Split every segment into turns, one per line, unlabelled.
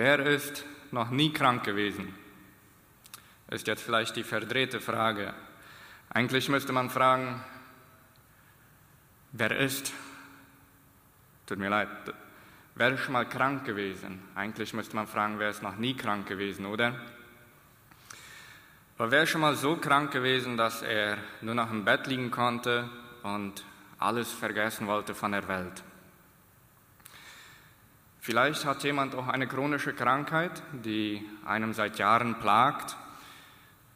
wer ist noch nie krank gewesen? Ist jetzt vielleicht die verdrehte Frage. Eigentlich müsste man fragen, wer ist? Tut mir leid, wer ist schon mal krank gewesen? Eigentlich müsste man fragen, wer ist noch nie krank gewesen, oder? Aber wer ist schon mal so krank gewesen, dass er nur noch im Bett liegen konnte und alles vergessen wollte von der Welt? Vielleicht hat jemand auch eine chronische Krankheit, die einem seit Jahren plagt,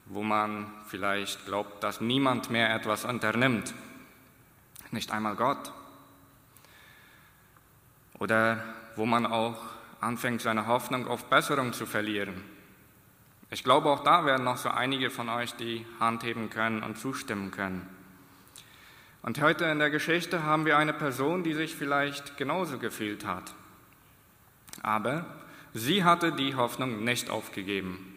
wo man vielleicht glaubt, dass niemand mehr etwas unternimmt, nicht einmal Gott. Oder wo man auch anfängt, seine Hoffnung auf Besserung zu verlieren. Ich glaube, auch da werden noch so einige von euch die Hand heben können und zustimmen können. Und heute in der Geschichte haben wir eine Person, die sich vielleicht genauso gefühlt hat. Aber sie hatte die Hoffnung nicht aufgegeben.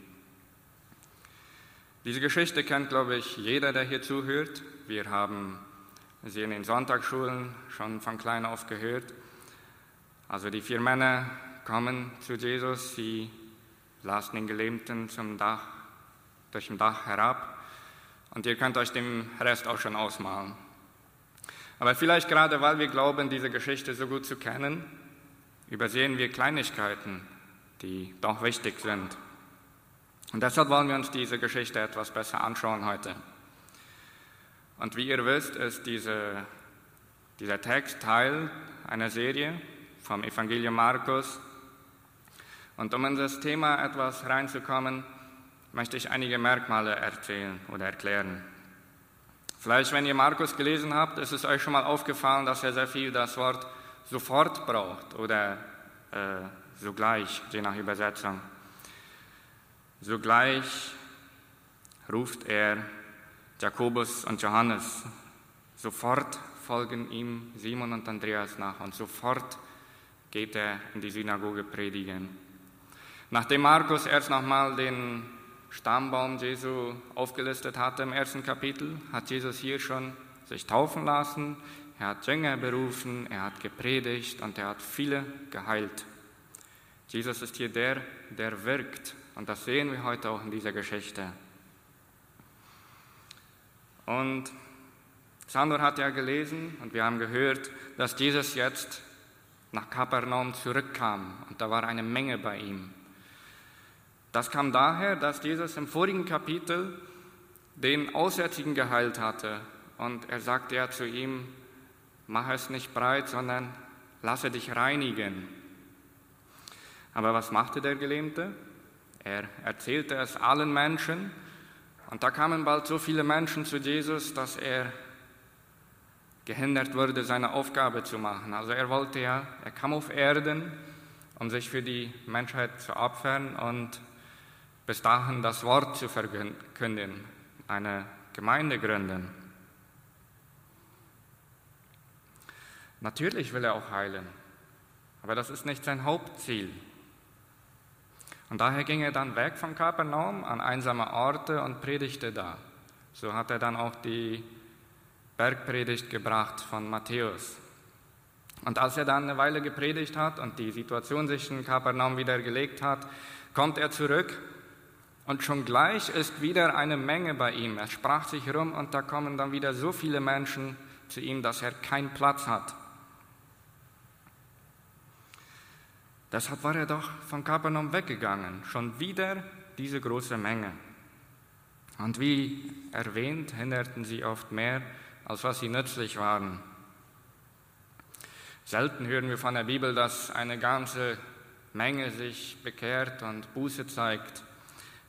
Diese Geschichte kennt, glaube ich, jeder, der hier zuhört. Wir haben sie in den Sonntagsschulen schon von klein auf gehört. Also die vier Männer kommen zu Jesus, sie lassen den Gelähmten zum Dach, durch den Dach herab und ihr könnt euch den Rest auch schon ausmalen. Aber vielleicht gerade weil wir glauben, diese Geschichte so gut zu kennen, übersehen wir Kleinigkeiten, die doch wichtig sind. Und deshalb wollen wir uns diese Geschichte etwas besser anschauen heute. Und wie ihr wisst, ist diese, dieser Text Teil einer Serie vom Evangelium Markus, und um in das Thema etwas reinzukommen, möchte ich einige Merkmale erzählen oder erklären. Vielleicht, wenn ihr Markus gelesen habt, ist es euch schon mal aufgefallen, dass er sehr viel das Wort sofort braucht oder äh, sogleich, je nach Übersetzung. Sogleich ruft er Jakobus und Johannes. Sofort folgen ihm Simon und Andreas nach und sofort geht er in die Synagoge predigen. Nachdem Markus erst nochmal den Stammbaum Jesu aufgelistet hatte im ersten Kapitel, hat Jesus hier schon sich taufen lassen, er hat Jünger berufen, er hat gepredigt und er hat viele geheilt. Jesus ist hier der, der wirkt und das sehen wir heute auch in dieser Geschichte. Und Sandor hat ja gelesen und wir haben gehört, dass Jesus jetzt nach Kapernaum zurückkam und da war eine Menge bei ihm. Das kam daher, dass Jesus im vorigen Kapitel den Aussätzigen geheilt hatte. Und er sagte ja zu ihm, mach es nicht breit, sondern lasse dich reinigen. Aber was machte der Gelähmte? Er erzählte es allen Menschen. Und da kamen bald so viele Menschen zu Jesus, dass er gehindert wurde, seine Aufgabe zu machen. Also er wollte ja, er kam auf Erden, um sich für die Menschheit zu opfern und bis dahin das Wort zu verkünden, eine Gemeinde gründen. Natürlich will er auch heilen, aber das ist nicht sein Hauptziel. Und daher ging er dann weg von Kapernaum an einsame Orte und predigte da. So hat er dann auch die Bergpredigt gebracht von Matthäus. Und als er dann eine Weile gepredigt hat und die Situation sich in Kapernaum wieder gelegt hat, kommt er zurück und schon gleich ist wieder eine Menge bei ihm. Er sprach sich rum und da kommen dann wieder so viele Menschen zu ihm, dass er keinen Platz hat. Deshalb war er doch von Kapernaum weggegangen. Schon wieder diese große Menge. Und wie erwähnt, hinderten sie oft mehr, als was sie nützlich waren. Selten hören wir von der Bibel, dass eine ganze Menge sich bekehrt und Buße zeigt.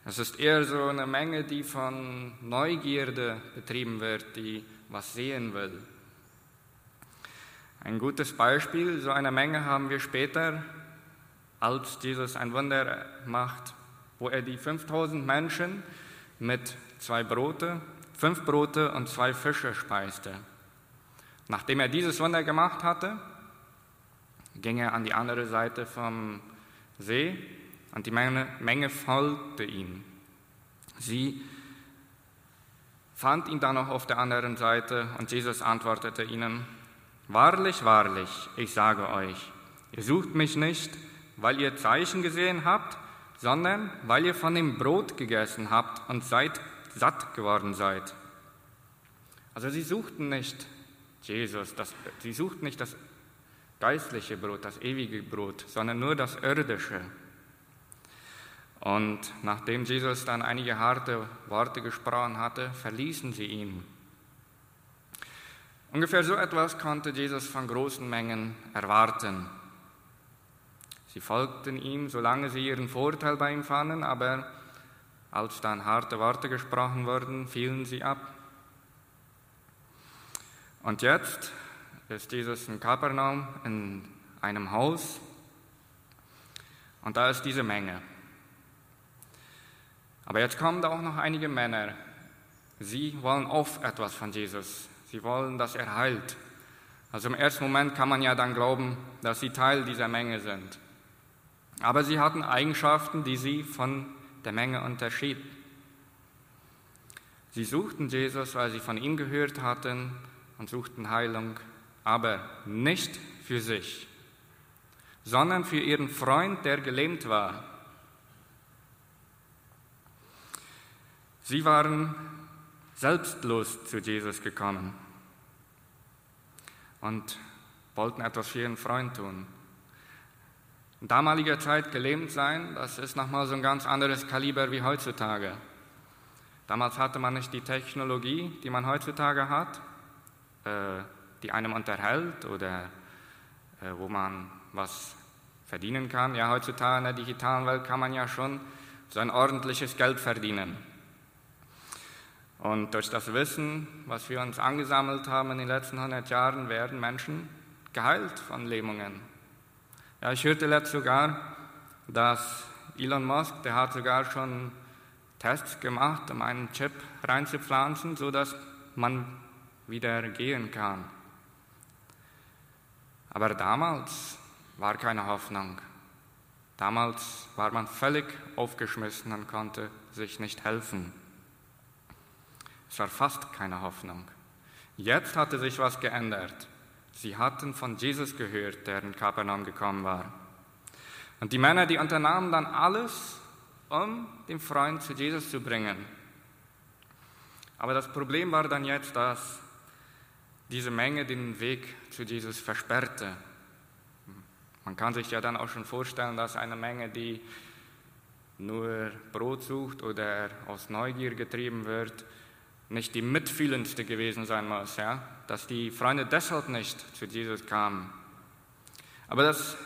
Es ist eher so eine Menge, die von Neugierde betrieben wird, die was sehen will. Ein gutes Beispiel so einer Menge haben wir später, als Jesus ein Wunder macht, wo er die 5000 Menschen mit zwei Brote, fünf Brote und zwei Fische speiste. Nachdem er dieses Wunder gemacht hatte, ging er an die andere Seite vom See und die Menge, Menge folgte ihm. Sie fand ihn dann noch auf der anderen Seite und Jesus antwortete ihnen, Wahrlich, wahrlich, ich sage euch, ihr sucht mich nicht, weil ihr Zeichen gesehen habt, sondern weil ihr von dem Brot gegessen habt und seid satt geworden seid. Also sie suchten nicht Jesus, das, sie suchten nicht das geistliche Brot, das ewige Brot, sondern nur das irdische. Und nachdem Jesus dann einige harte Worte gesprochen hatte, verließen sie ihn. Ungefähr so etwas konnte Jesus von großen Mengen erwarten. Sie folgten ihm, solange sie ihren Vorteil bei ihm fanden, aber als dann harte Worte gesprochen wurden, fielen sie ab. Und jetzt ist Jesus in Kapernaum in einem Haus und da ist diese Menge. Aber jetzt kommen da auch noch einige Männer. Sie wollen auch etwas von Jesus. Sie wollen, dass er heilt. Also im ersten Moment kann man ja dann glauben, dass sie Teil dieser Menge sind. Aber sie hatten Eigenschaften, die sie von der Menge unterschieden. Sie suchten Jesus, weil sie von ihm gehört hatten und suchten Heilung, aber nicht für sich, sondern für ihren Freund, der gelähmt war. Sie waren selbstlos zu Jesus gekommen und wollten etwas für ihren Freund tun. In damaliger Zeit gelähmt sein, das ist nochmal so ein ganz anderes Kaliber wie heutzutage. Damals hatte man nicht die Technologie, die man heutzutage hat, äh, die einem unterhält oder äh, wo man was verdienen kann. Ja, heutzutage in der digitalen Welt kann man ja schon so ein ordentliches Geld verdienen. Und durch das Wissen, was wir uns angesammelt haben in den letzten 100 Jahren, werden Menschen geheilt von Lähmungen. Ja, ich hörte letzt sogar, dass Elon Musk, der hat sogar schon Tests gemacht, um einen Chip reinzupflanzen, sodass man wieder gehen kann. Aber damals war keine Hoffnung. Damals war man völlig aufgeschmissen und konnte sich nicht helfen. Es war fast keine Hoffnung. Jetzt hatte sich was geändert. Sie hatten von Jesus gehört, der in Kapernaum gekommen war. Und die Männer, die unternahmen dann alles, um den Freund zu Jesus zu bringen. Aber das Problem war dann jetzt, dass diese Menge den Weg zu Jesus versperrte. Man kann sich ja dann auch schon vorstellen, dass eine Menge, die nur Brot sucht oder aus Neugier getrieben wird, nicht die mitfühlendste gewesen sein muss, ja? dass die Freunde deshalb nicht zu Jesus kamen. Aber das,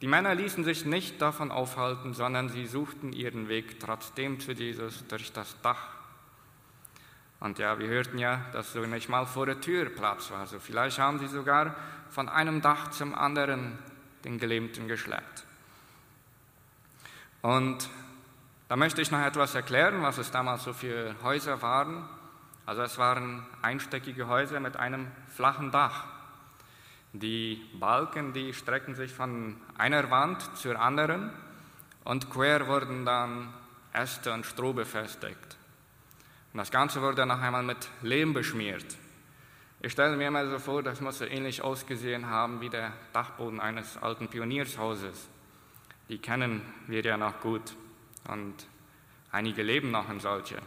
die Männer ließen sich nicht davon aufhalten, sondern sie suchten ihren Weg trotzdem zu Jesus durch das Dach. Und ja, wir hörten ja, dass so nicht mal vor der Tür Platz war. Also vielleicht haben sie sogar von einem Dach zum anderen den Gelähmten geschleppt. Und da möchte ich noch etwas erklären, was es damals so für Häuser waren. Also es waren einstöckige Häuser mit einem flachen Dach. Die Balken, die strecken sich von einer Wand zur anderen und quer wurden dann Äste und Stroh befestigt. Und das Ganze wurde noch einmal mit Lehm beschmiert. Ich stelle mir immer so vor, das muss so ähnlich ausgesehen haben wie der Dachboden eines alten Pioniershauses. Die kennen wir ja noch gut und einige leben noch in solche.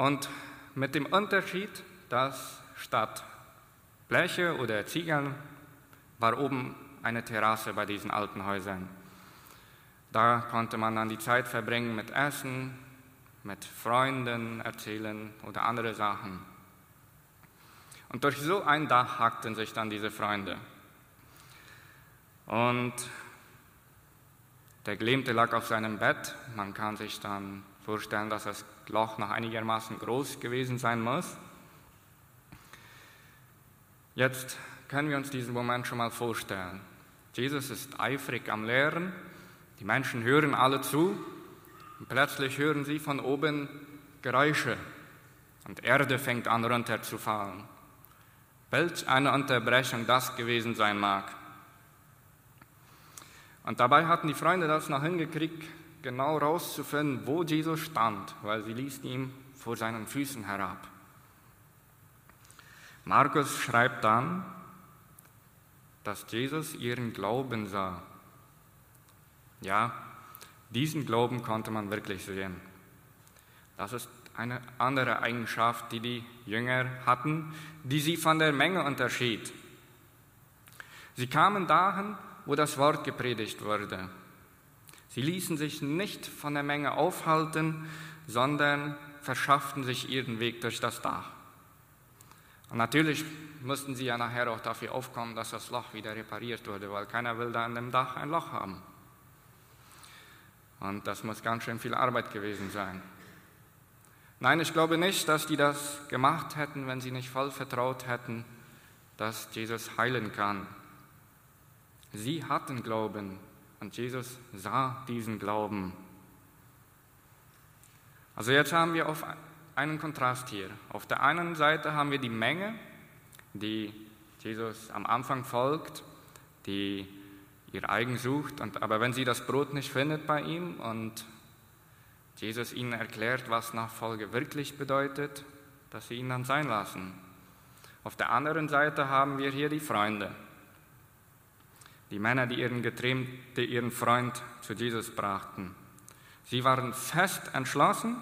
Und mit dem Unterschied, dass statt Bleche oder Ziegeln war oben eine Terrasse bei diesen alten Häusern. Da konnte man dann die Zeit verbringen mit Essen, mit Freunden erzählen oder andere Sachen. Und durch so ein Dach hackten sich dann diese Freunde. Und der Gelähmte lag auf seinem Bett. Man kann sich dann vorstellen, dass das Loch noch einigermaßen groß gewesen sein muss. Jetzt können wir uns diesen Moment schon mal vorstellen. Jesus ist eifrig am Lehren, die Menschen hören alle zu und plötzlich hören sie von oben Geräusche und Erde fängt an runterzufallen. Welch eine Unterbrechung das gewesen sein mag. Und dabei hatten die Freunde das noch hingekriegt, genau herauszufinden, wo Jesus stand, weil sie ließen ihn vor seinen Füßen herab. Markus schreibt dann, dass Jesus ihren Glauben sah. Ja, diesen Glauben konnte man wirklich sehen. Das ist eine andere Eigenschaft, die die Jünger hatten, die sie von der Menge unterschied. Sie kamen dahin, wo das Wort gepredigt wurde. Sie ließen sich nicht von der Menge aufhalten, sondern verschafften sich ihren Weg durch das Dach. Und natürlich mussten sie ja nachher auch dafür aufkommen, dass das Loch wieder repariert wurde, weil keiner will da an dem Dach ein Loch haben. Und das muss ganz schön viel Arbeit gewesen sein. Nein, ich glaube nicht, dass die das gemacht hätten, wenn sie nicht voll vertraut hätten, dass Jesus heilen kann. Sie hatten Glauben und Jesus sah diesen Glauben. Also jetzt haben wir auf einen Kontrast hier. Auf der einen Seite haben wir die Menge, die Jesus am Anfang folgt, die ihr eigen sucht, und, aber wenn sie das Brot nicht findet bei ihm und Jesus ihnen erklärt, was Nachfolge wirklich bedeutet, dass sie ihn dann sein lassen. Auf der anderen Seite haben wir hier die Freunde, die Männer, die ihren Getrennten, ihren Freund zu Jesus brachten. Sie waren fest entschlossen,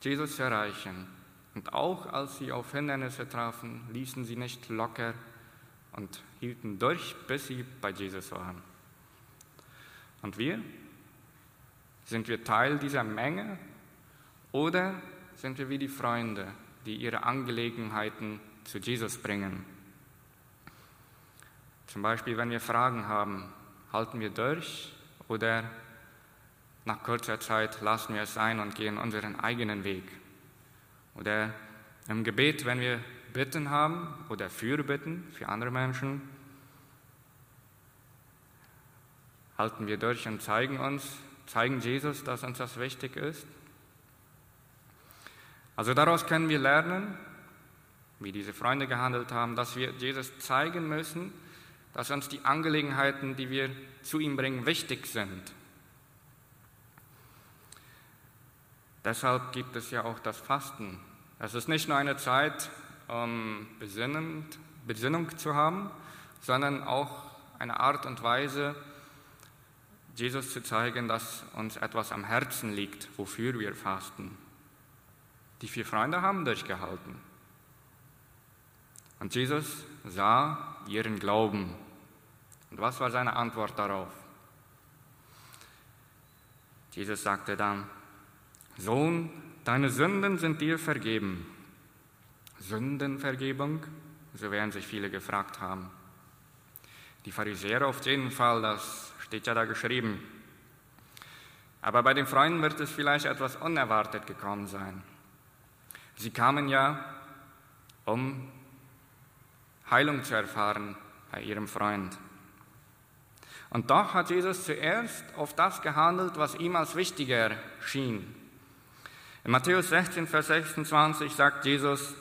Jesus zu erreichen. Und auch als sie auf Hindernisse trafen, ließen sie nicht locker und hielten durch, bis sie bei Jesus waren. Und wir? Sind wir Teil dieser Menge oder sind wir wie die Freunde, die ihre Angelegenheiten zu Jesus bringen? Zum Beispiel, wenn wir Fragen haben, halten wir durch oder nach kurzer Zeit lassen wir es sein und gehen unseren eigenen Weg? Oder im Gebet, wenn wir Bitten haben oder Fürbitten für andere Menschen, halten wir durch und zeigen uns, zeigen Jesus, dass uns das wichtig ist. Also daraus können wir lernen, wie diese Freunde gehandelt haben, dass wir Jesus zeigen müssen, dass uns die Angelegenheiten, die wir zu ihm bringen, wichtig sind. Deshalb gibt es ja auch das Fasten. Es ist nicht nur eine Zeit, um Besinnung zu haben, sondern auch eine Art und Weise, Jesus zu zeigen, dass uns etwas am Herzen liegt, wofür wir fasten. Die vier Freunde haben durchgehalten. Und Jesus sah ihren Glauben. Und was war seine Antwort darauf? Jesus sagte dann, Sohn, deine Sünden sind dir vergeben. Sündenvergebung, so werden sich viele gefragt haben. Die Pharisäer auf jeden Fall, das steht ja da geschrieben. Aber bei den Freunden wird es vielleicht etwas unerwartet gekommen sein. Sie kamen ja, um Heilung zu erfahren bei ihrem Freund. Und doch hat Jesus zuerst auf das gehandelt, was ihm als wichtiger schien. In Matthäus 16, Vers 26 sagt Jesus,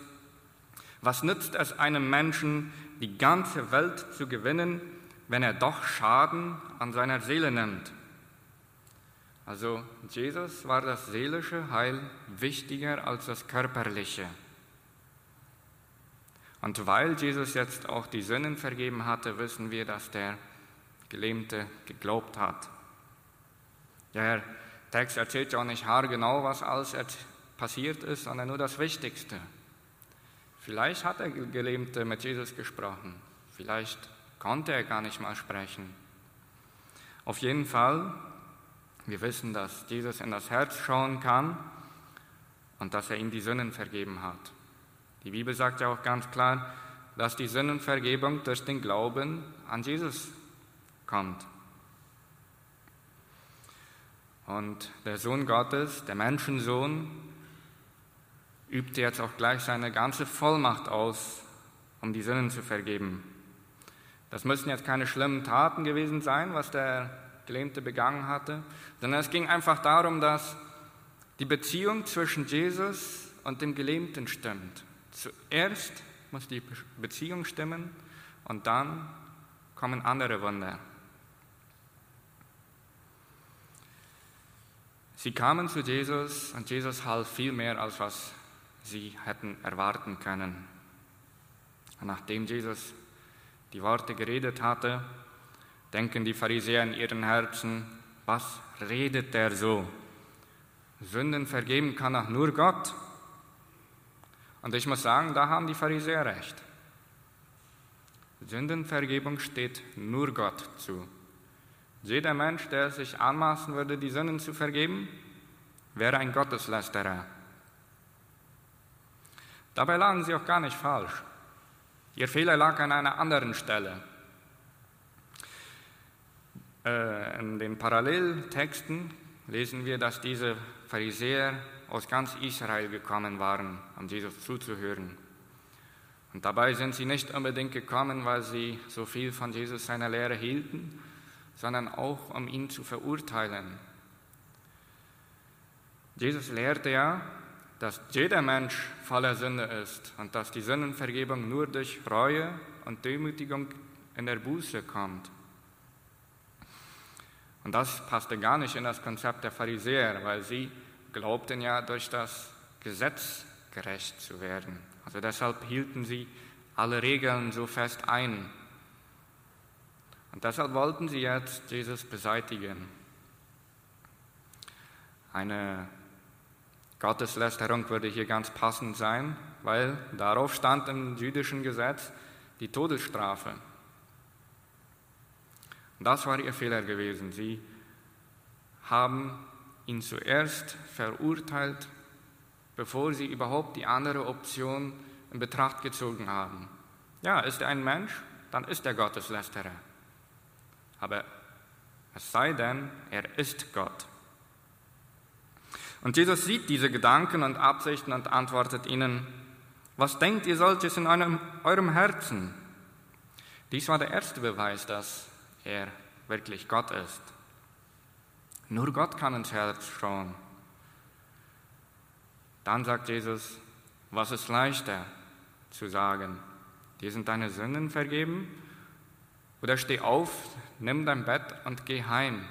was nützt es einem Menschen, die ganze Welt zu gewinnen, wenn er doch Schaden an seiner Seele nimmt? Also Jesus war das seelische Heil wichtiger als das körperliche. Und weil Jesus jetzt auch die Sünden vergeben hatte, wissen wir, dass der Gelähmte geglaubt hat. Der Text erzählt ja auch nicht haargenau, was alles passiert ist, sondern nur das Wichtigste. Vielleicht hat der Gelähmte mit Jesus gesprochen, vielleicht konnte er gar nicht mal sprechen. Auf jeden Fall, wir wissen, dass Jesus in das Herz schauen kann und dass er ihm die Sünden vergeben hat. Die Bibel sagt ja auch ganz klar, dass die Sündenvergebung durch den Glauben an Jesus kommt. Und der Sohn Gottes, der Menschensohn, übte jetzt auch gleich seine ganze Vollmacht aus, um die Sünden zu vergeben. Das müssen jetzt keine schlimmen Taten gewesen sein, was der Gelähmte begangen hatte, sondern es ging einfach darum, dass die Beziehung zwischen Jesus und dem Gelähmten stimmt. Zuerst muss die Beziehung stimmen und dann kommen andere Wunder. Sie kamen zu Jesus und Jesus half viel mehr, als was sie hätten erwarten können. Und nachdem Jesus die Worte geredet hatte, denken die Pharisäer in ihren Herzen, was redet der so? Sünden vergeben kann auch nur Gott. Und ich muss sagen, da haben die Pharisäer recht. Sündenvergebung steht nur Gott zu. Jeder Mensch, der sich anmaßen würde, die Sünden zu vergeben, wäre ein Gotteslästerer. Dabei lagen sie auch gar nicht falsch. Ihr Fehler lag an einer anderen Stelle. Äh, in den Paralleltexten lesen wir, dass diese Pharisäer aus ganz Israel gekommen waren, um Jesus zuzuhören. Und dabei sind sie nicht unbedingt gekommen, weil sie so viel von Jesus seiner Lehre hielten, sondern auch um ihn zu verurteilen. Jesus lehrte ja, dass jeder Mensch voller Sünde ist und dass die Sündenvergebung nur durch Reue und Demütigung in der Buße kommt. Und das passte gar nicht in das Konzept der Pharisäer, weil sie glaubten ja, durch das Gesetz gerecht zu werden. Also deshalb hielten sie alle Regeln so fest ein. Und deshalb wollten sie jetzt Jesus beseitigen. Eine Gotteslästerung würde hier ganz passend sein, weil darauf stand im jüdischen Gesetz die Todesstrafe. Und das war ihr Fehler gewesen. Sie haben ihn zuerst verurteilt, bevor sie überhaupt die andere Option in Betracht gezogen haben. Ja, ist er ein Mensch, dann ist er Gotteslästerer. Aber es sei denn, er ist Gott. Und Jesus sieht diese Gedanken und Absichten und antwortet ihnen, was denkt ihr solches in eurem, eurem Herzen? Dies war der erste Beweis, dass er wirklich Gott ist. Nur Gott kann ins Herz schauen. Dann sagt Jesus, was ist leichter zu sagen? Dir sind deine Sünden vergeben? Oder steh auf, nimm dein Bett und geh heim.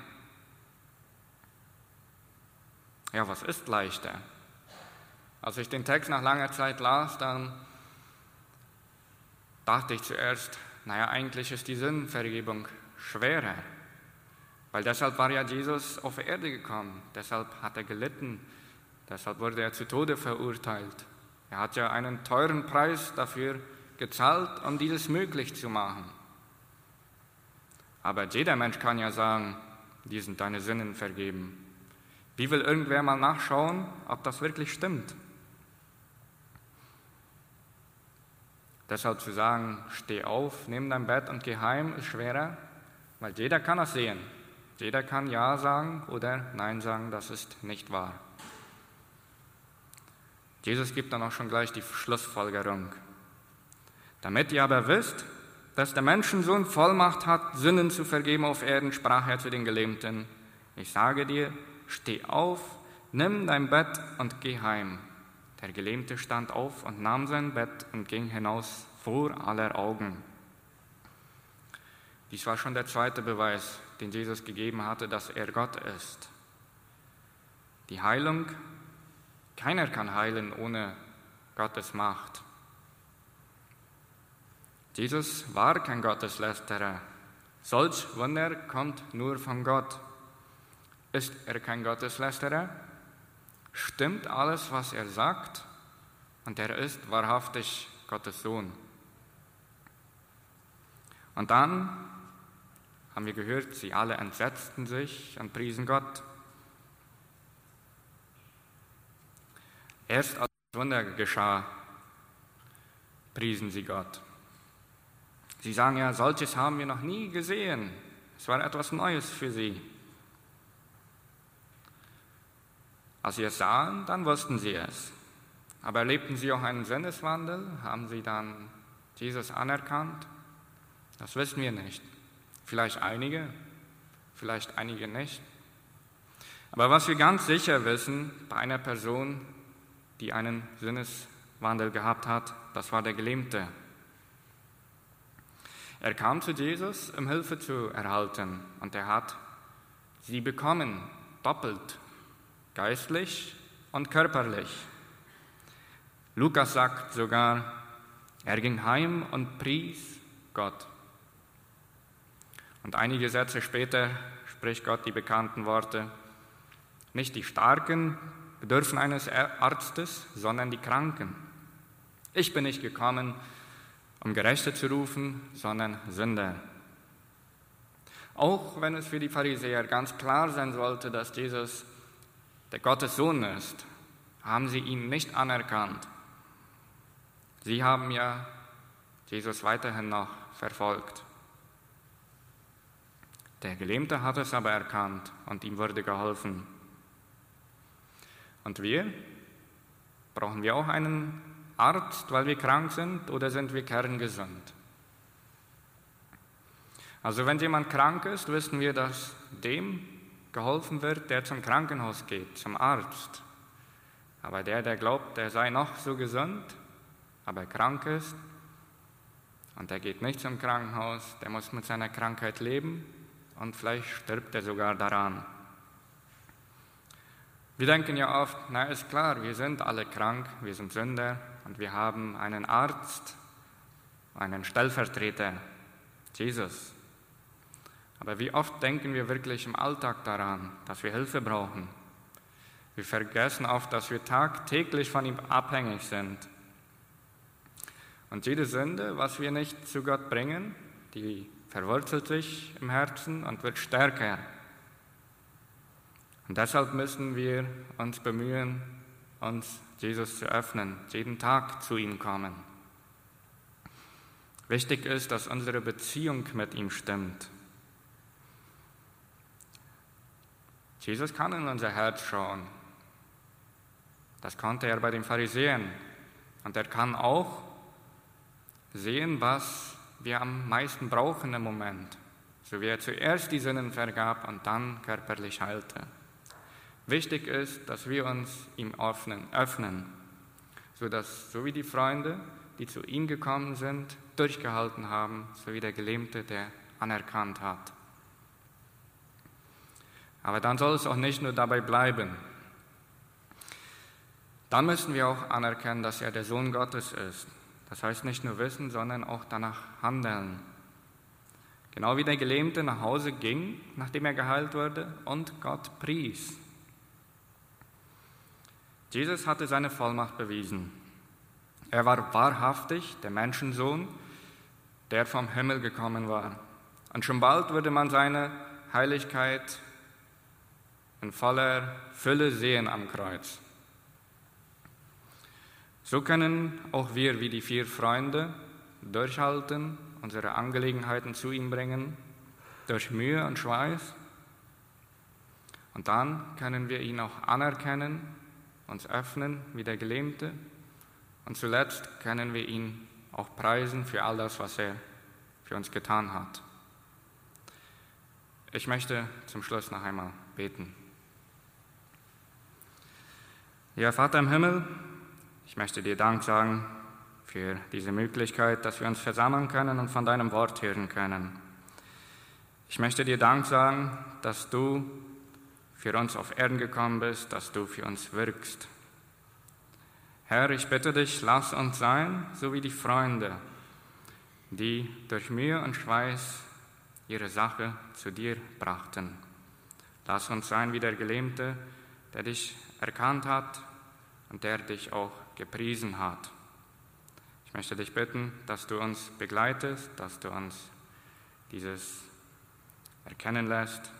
Ja, was ist leichter? Als ich den Text nach langer Zeit las, dann dachte ich zuerst, naja, eigentlich ist die Sündenvergebung schwerer, weil deshalb war ja Jesus auf Erde gekommen, deshalb hat er gelitten, deshalb wurde er zu Tode verurteilt. Er hat ja einen teuren Preis dafür gezahlt, um dieses möglich zu machen. Aber jeder Mensch kann ja sagen, die sind deine Sünden vergeben. Wie will irgendwer mal nachschauen, ob das wirklich stimmt? Deshalb zu sagen, steh auf, nimm dein Bett und geh heim, ist schwerer, weil jeder kann das sehen. Jeder kann Ja sagen oder Nein sagen, das ist nicht wahr. Jesus gibt dann auch schon gleich die Schlussfolgerung. Damit ihr aber wisst, dass der Menschensohn Vollmacht hat, Sünden zu vergeben auf Erden, sprach er zu den Gelähmten. Ich sage dir, steh auf, nimm dein Bett und geh heim. Der Gelähmte stand auf und nahm sein Bett und ging hinaus vor aller Augen. Dies war schon der zweite Beweis, den Jesus gegeben hatte, dass er Gott ist. Die Heilung, keiner kann heilen ohne Gottes Macht. Jesus war kein Gotteslästerer. Solch Wunder kommt nur von Gott. Ist er kein Gotteslästerer? Stimmt alles, was er sagt? Und er ist wahrhaftig Gottes Sohn. Und dann haben wir gehört, sie alle entsetzten sich und priesen Gott. Erst als das Wunder geschah, priesen sie Gott. Sie sagen ja, solches haben wir noch nie gesehen. Es war etwas Neues für sie. Als sie es sahen, dann wussten sie es. Aber erlebten sie auch einen Sinneswandel? Haben sie dann Jesus anerkannt? Das wissen wir nicht. Vielleicht einige, vielleicht einige nicht. Aber was wir ganz sicher wissen bei einer Person, die einen Sinneswandel gehabt hat, das war der Gelähmte. Er kam zu Jesus, um Hilfe zu erhalten, und er hat sie bekommen, doppelt geistlich und körperlich. Lukas sagt sogar, er ging heim und pries Gott. Und einige Sätze später spricht Gott die bekannten Worte, nicht die Starken bedürfen eines Arztes, sondern die Kranken. Ich bin nicht gekommen, um Gerechte zu rufen, sondern Sünder. Auch wenn es für die Pharisäer ganz klar sein sollte, dass Jesus der Gottes Sohn ist, haben sie ihn nicht anerkannt. Sie haben ja Jesus weiterhin noch verfolgt. Der Gelähmte hat es aber erkannt und ihm wurde geholfen. Und wir? Brauchen wir auch einen Arzt, weil wir krank sind, oder sind wir kerngesund? Also wenn jemand krank ist, wissen wir, dass dem geholfen wird, der zum Krankenhaus geht, zum Arzt. Aber der, der glaubt, der sei noch so gesund, aber krank ist, und der geht nicht zum Krankenhaus, der muss mit seiner Krankheit leben und vielleicht stirbt er sogar daran. Wir denken ja oft, na ist klar, wir sind alle krank, wir sind Sünder und wir haben einen Arzt, einen Stellvertreter, Jesus. Aber wie oft denken wir wirklich im Alltag daran, dass wir Hilfe brauchen? Wir vergessen oft, dass wir tagtäglich von ihm abhängig sind. Und jede Sünde, was wir nicht zu Gott bringen, die verwurzelt sich im Herzen und wird stärker. Und deshalb müssen wir uns bemühen, uns Jesus zu öffnen, jeden Tag zu ihm kommen. Wichtig ist, dass unsere Beziehung mit ihm stimmt. Jesus kann in unser Herz schauen. Das konnte er bei den Pharisäern. Und er kann auch sehen, was wir am meisten brauchen im Moment. So wie er zuerst die Sinnen vergab und dann körperlich heilte. Wichtig ist, dass wir uns ihm öffnen, öffnen sodass so wie die Freunde, die zu ihm gekommen sind, durchgehalten haben, so wie der Gelähmte, der anerkannt hat. Aber dann soll es auch nicht nur dabei bleiben. Dann müssen wir auch anerkennen, dass er der Sohn Gottes ist. Das heißt nicht nur wissen, sondern auch danach handeln. Genau wie der Gelähmte nach Hause ging, nachdem er geheilt wurde, und Gott pries. Jesus hatte seine Vollmacht bewiesen. Er war wahrhaftig der Menschensohn, der vom Himmel gekommen war. Und schon bald würde man seine Heiligkeit in voller Fülle sehen am Kreuz. So können auch wir wie die vier Freunde durchhalten, unsere Angelegenheiten zu ihm bringen, durch Mühe und Schweiß. Und dann können wir ihn auch anerkennen, uns öffnen wie der Gelähmte. Und zuletzt können wir ihn auch preisen für all das, was er für uns getan hat. Ich möchte zum Schluss noch einmal beten. Ja, Vater im Himmel, ich möchte dir Dank sagen für diese Möglichkeit, dass wir uns versammeln können und von deinem Wort hören können. Ich möchte dir Dank sagen, dass du für uns auf Erden gekommen bist, dass du für uns wirkst. Herr, ich bitte dich, lass uns sein, so wie die Freunde, die durch Mühe und Schweiß ihre Sache zu dir brachten. Lass uns sein wie der Gelähmte, der dich erkannt hat und der dich auch gepriesen hat. Ich möchte dich bitten, dass du uns begleitest, dass du uns dieses erkennen lässt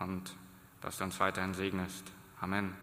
und dass du uns weiterhin segnest. Amen.